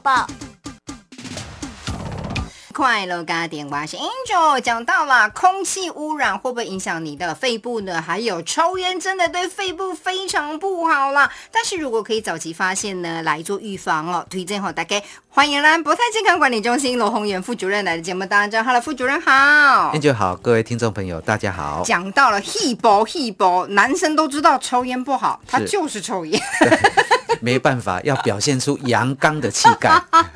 报。快乐家电，我是 Angel。讲到了空气污染会不会影响你的肺部呢？还有抽烟真的对肺部非常不好啦。但是如果可以早期发现呢，来做预防哦，推荐好大家欢迎来博泰健康管理中心罗宏源副主任来的节目当中。Hello，副主任好，Angel 好，各位听众朋友大家好。讲到了 Hebo Hebo，，男生都知道抽烟不好，他就是抽烟。没办法，要表现出阳刚的气概。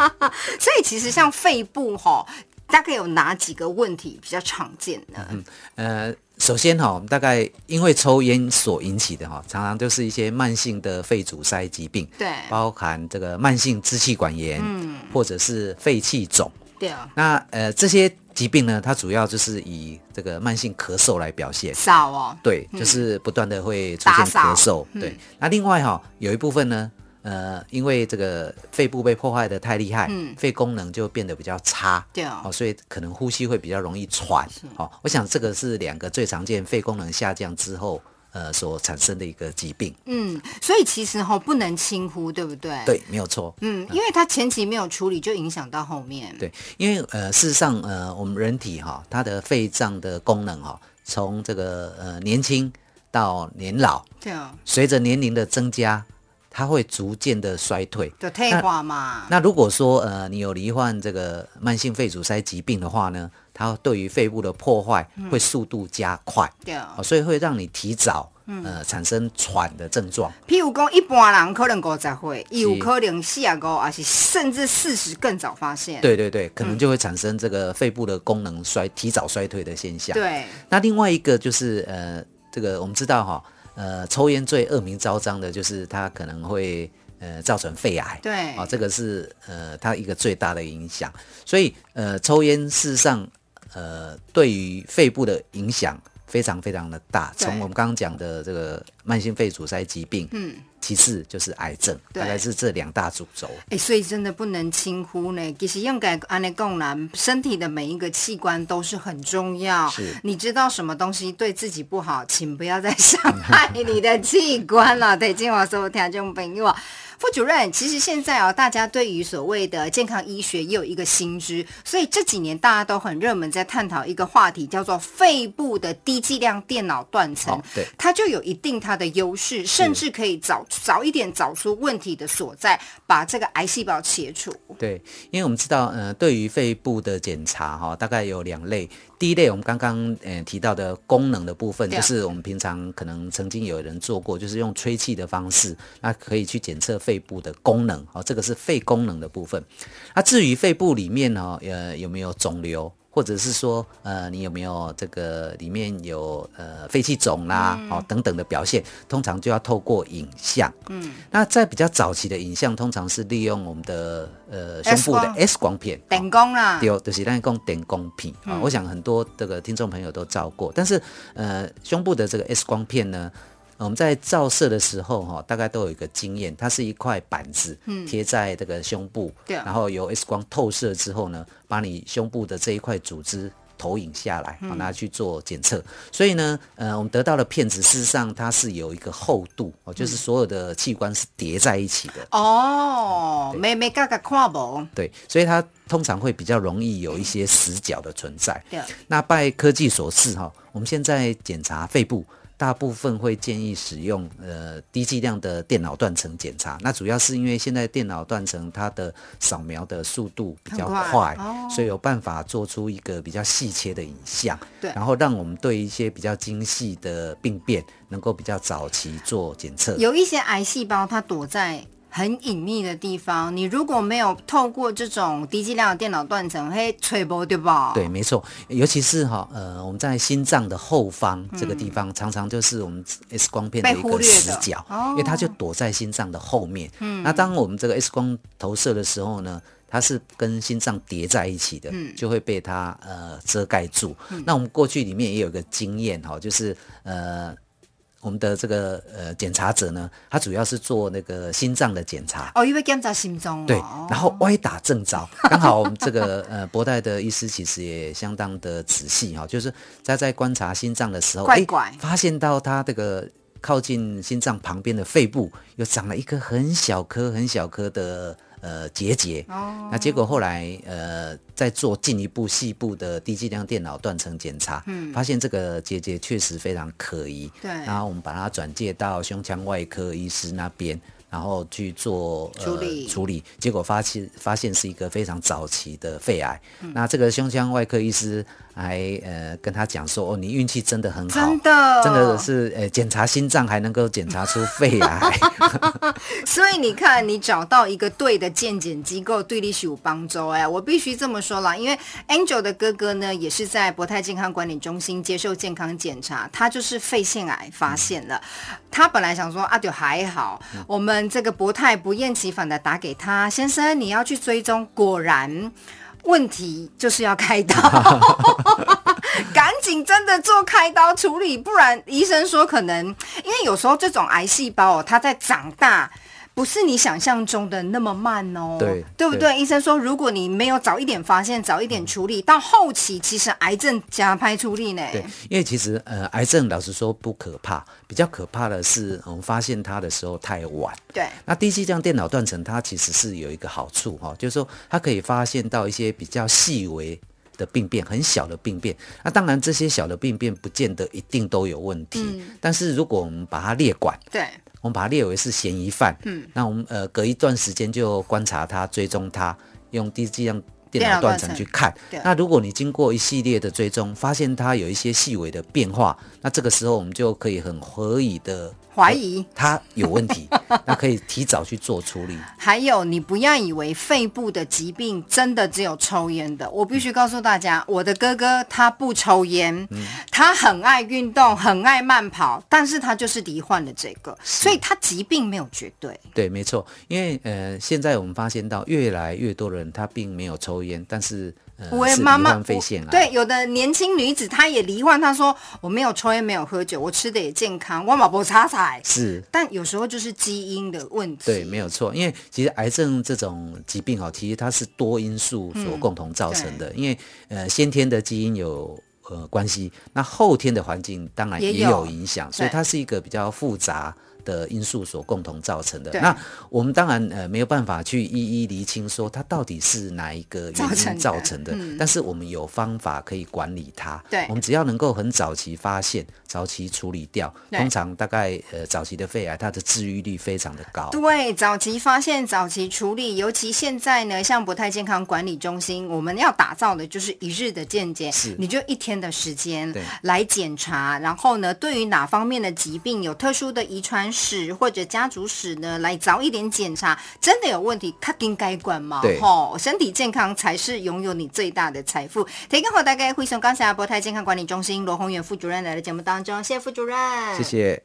所以其实像肺部哈，大概有哪几个问题比较常见呢？嗯呃，首先哈，我们大概因为抽烟所引起的哈，常常就是一些慢性的肺阻塞疾病，对，包含这个慢性支气管炎，嗯，或者是肺气肿，对啊。那呃这些疾病呢，它主要就是以这个慢性咳嗽来表现，少哦，对，就是不断的会出现咳嗽，对。那另外哈，有一部分呢。呃，因为这个肺部被破坏的太厉害，嗯，肺功能就变得比较差，对哦，所以可能呼吸会比较容易喘，哦，我想这个是两个最常见肺功能下降之后，呃，所产生的一个疾病。嗯，所以其实哈不能轻忽，对不对？对，没有错。嗯，因为它前期没有处理，就影响到后面。对，因为呃，事实上呃，我们人体哈，它的肺脏的功能哈，从这个呃年轻到年老，对啊，随着年龄的增加。它会逐渐的衰退，就退化嘛。那如果说呃你有罹患这个慢性肺阻塞疾病的话呢，它对于肺部的破坏会速度加快，对，所以会让你提早呃产生喘的症状。譬如讲，一般人可能五十岁，有可能四十五，而且甚至四十更早发现。对对对，可能就会产生这个肺部的功能衰提早衰退的现象。对，那另外一个就是呃这个我们知道哈。呃，抽烟最恶名昭彰的就是它可能会呃造成肺癌，对，啊，这个是呃它一个最大的影响。所以呃，抽烟事实上呃对于肺部的影响非常非常的大。从我们刚刚讲的这个慢性肺阻塞疾病，嗯。其次就是癌症，大概是这两大主轴。哎，所以真的不能轻忽呢。其实应该按那讲啦，身体的每一个器官都是很重要。是，你知道什么东西对自己不好，请不要再伤害你的器官了。对，今晚所有听众朋友。副主任，其实现在啊，大家对于所谓的健康医学也有一个新知，所以这几年大家都很热门在探讨一个话题，叫做肺部的低剂量电脑断层。对，它就有一定它的优势，甚至可以早早一点找出问题的所在，把这个癌细胞切除。对，因为我们知道，呃，对于肺部的检查哈，大概有两类。第一类，我们刚刚呃提到的功能的部分，就是我们平常可能曾经有人做过，就是用吹气的方式，那可以去检测肺部的功能，哦，这个是肺功能的部分。那至于肺部里面呢，呃，有没有肿瘤？或者是说，呃，你有没有这个里面有呃肺气肿啦，哦等等的表现，通常就要透过影像。嗯，那在比较早期的影像，通常是利用我们的呃胸部的 X 光片，电光啦，对，就是那讲电光片啊。我想很多这个听众朋友都照过，但是呃胸部的这个 X 光片呢？我们在照射的时候，哈，大概都有一个经验，它是一块板子，贴在这个胸部，对，然后由 X 光透射之后呢，把你胸部的这一块组织投影下来，好拿去做检测。所以呢，呃，我们得到的片子，事实上它是有一个厚度，哦，就是所有的器官是叠在一起的。哦，没没嘎嘎看不？对，所以它通常会比较容易有一些死角的存在。对，那拜科技所赐，哈，我们现在检查肺部。大部分会建议使用呃低剂量的电脑断层检查，那主要是因为现在电脑断层它的扫描的速度比较快，所以有办法做出一个比较细切的影像，对，然后让我们对一些比较精细的病变能够比较早期做检测。有一些癌细胞它躲在。很隐秘的地方，你如果没有透过这种低剂量的电脑断层，嘿，吹波对吧？对，没错，尤其是哈，呃，我们在心脏的后方这个地方，常常就是我们 X 光片的一个死角，因为它就躲在心脏的后面。嗯，那当我们这个 X 光投射的时候呢，它是跟心脏叠在一起的，就会被它呃遮盖住。那我们过去里面也有一个经验哈，就是呃。我们的这个呃检查者呢，他主要是做那个心脏的检查哦，因为检查心脏对，然后歪打正着，刚好我们这个呃博代的医师其实也相当的仔细哈，就是在在观察心脏的时候，哎，发现到他这个靠近心脏旁边的肺部又长了一颗很小颗很小颗的。呃结节。哦，那结果后来呃在做进一步细部的低剂量电脑断层检查，嗯发现这个结节确实非常可疑。对然后我们把它转介到胸腔外科医师那边。然后去做、呃、处理处理，结果发现发现是一个非常早期的肺癌。嗯那这个胸腔外科医师还呃跟他讲说：“哦，你运气真的很好，真的真的是呃检查心脏还能够检查出肺癌。所以你看，你找到一个对的健检机构，对你是有帮助哎。我必须这么说啦，因为 Angel 的哥哥呢，也是在博泰健康管理中心接受健康检查，他就是肺腺癌发现了。他本来想说啊，就还好，我们这个博泰不厌其烦的打给他，先生你要去追踪，果然。问题就是要开刀，赶紧真的做开刀处理，不然医生说可能，因为有时候这种癌细胞哦，它在长大。不是你想象中的那么慢哦，对对不对？医生说，如果你没有早一点发现，早一点处理，到后期其实癌症加拍处理呢。对，因为其实呃，癌症老实说不可怕，比较可怕的是我们发现它的时候太晚。对，那低剂量电脑断层它其实是有一个好处哈、就是说它可以发现到一些比较细微的病变，很小的病变。那当然这些小的病变不见得一定都有问题，嗯但是如果我们把它列管，对，我们把它列为是嫌疑犯，嗯，那我们呃隔一段时间就观察他、追踪他，用低剂量电脑断层去看。那如果你经过一系列的追踪，发现它有一些细微的变化，那这个时候我们就可以很合理的怀疑。它有问题，那可以提早去做处理。还有，你不要以为肺部的疾病真的只有抽烟的。我必须告诉大家，我的哥哥他不抽烟，他很爱运动，很爱慢跑，但是他就是罹患了这个，所以他疾病没有绝对。对，没错，因为呃，现在我们发现到越来越多人他并没有抽烟，但是呃是罹我妈妈患肺腺癌。对，有的年轻女子她也罹患，她说我没有抽烟，没有喝酒，我吃的也健康，我马不擦彩。是。但有时候就是基因的问题。对，没有错，因为其实癌症这种疾病哦，其实它是多因素所共同造成的。因为呃，先天的基因有呃关系，那后天的环境当然也有影响，所以它是一个比较复杂。的因素所共同造成的。那我们当然呃没有办法去一一厘清说它到底是哪一个原因造成的但是我们有方法可以管理它。对我们只要能够很早期发现、早期处理掉，通常大概呃早期的肺癌它的治愈率非常的高。对，早期发现、早期处理，尤其现在呢，像博泰健康管理中心，我们要打造的就是一日的健检是，你就一天的时间对来检查，然后呢，对于哪方面的疾病有特殊的遗传史或者家族史呢，来早一点检查，真的有问题，肯定该管嘛，对吼，身体健康才是拥有你最大的财富。提供后大概会从刚才博泰健康管理中心罗宏远副主任来的节目当中，谢谢副主任，谢谢。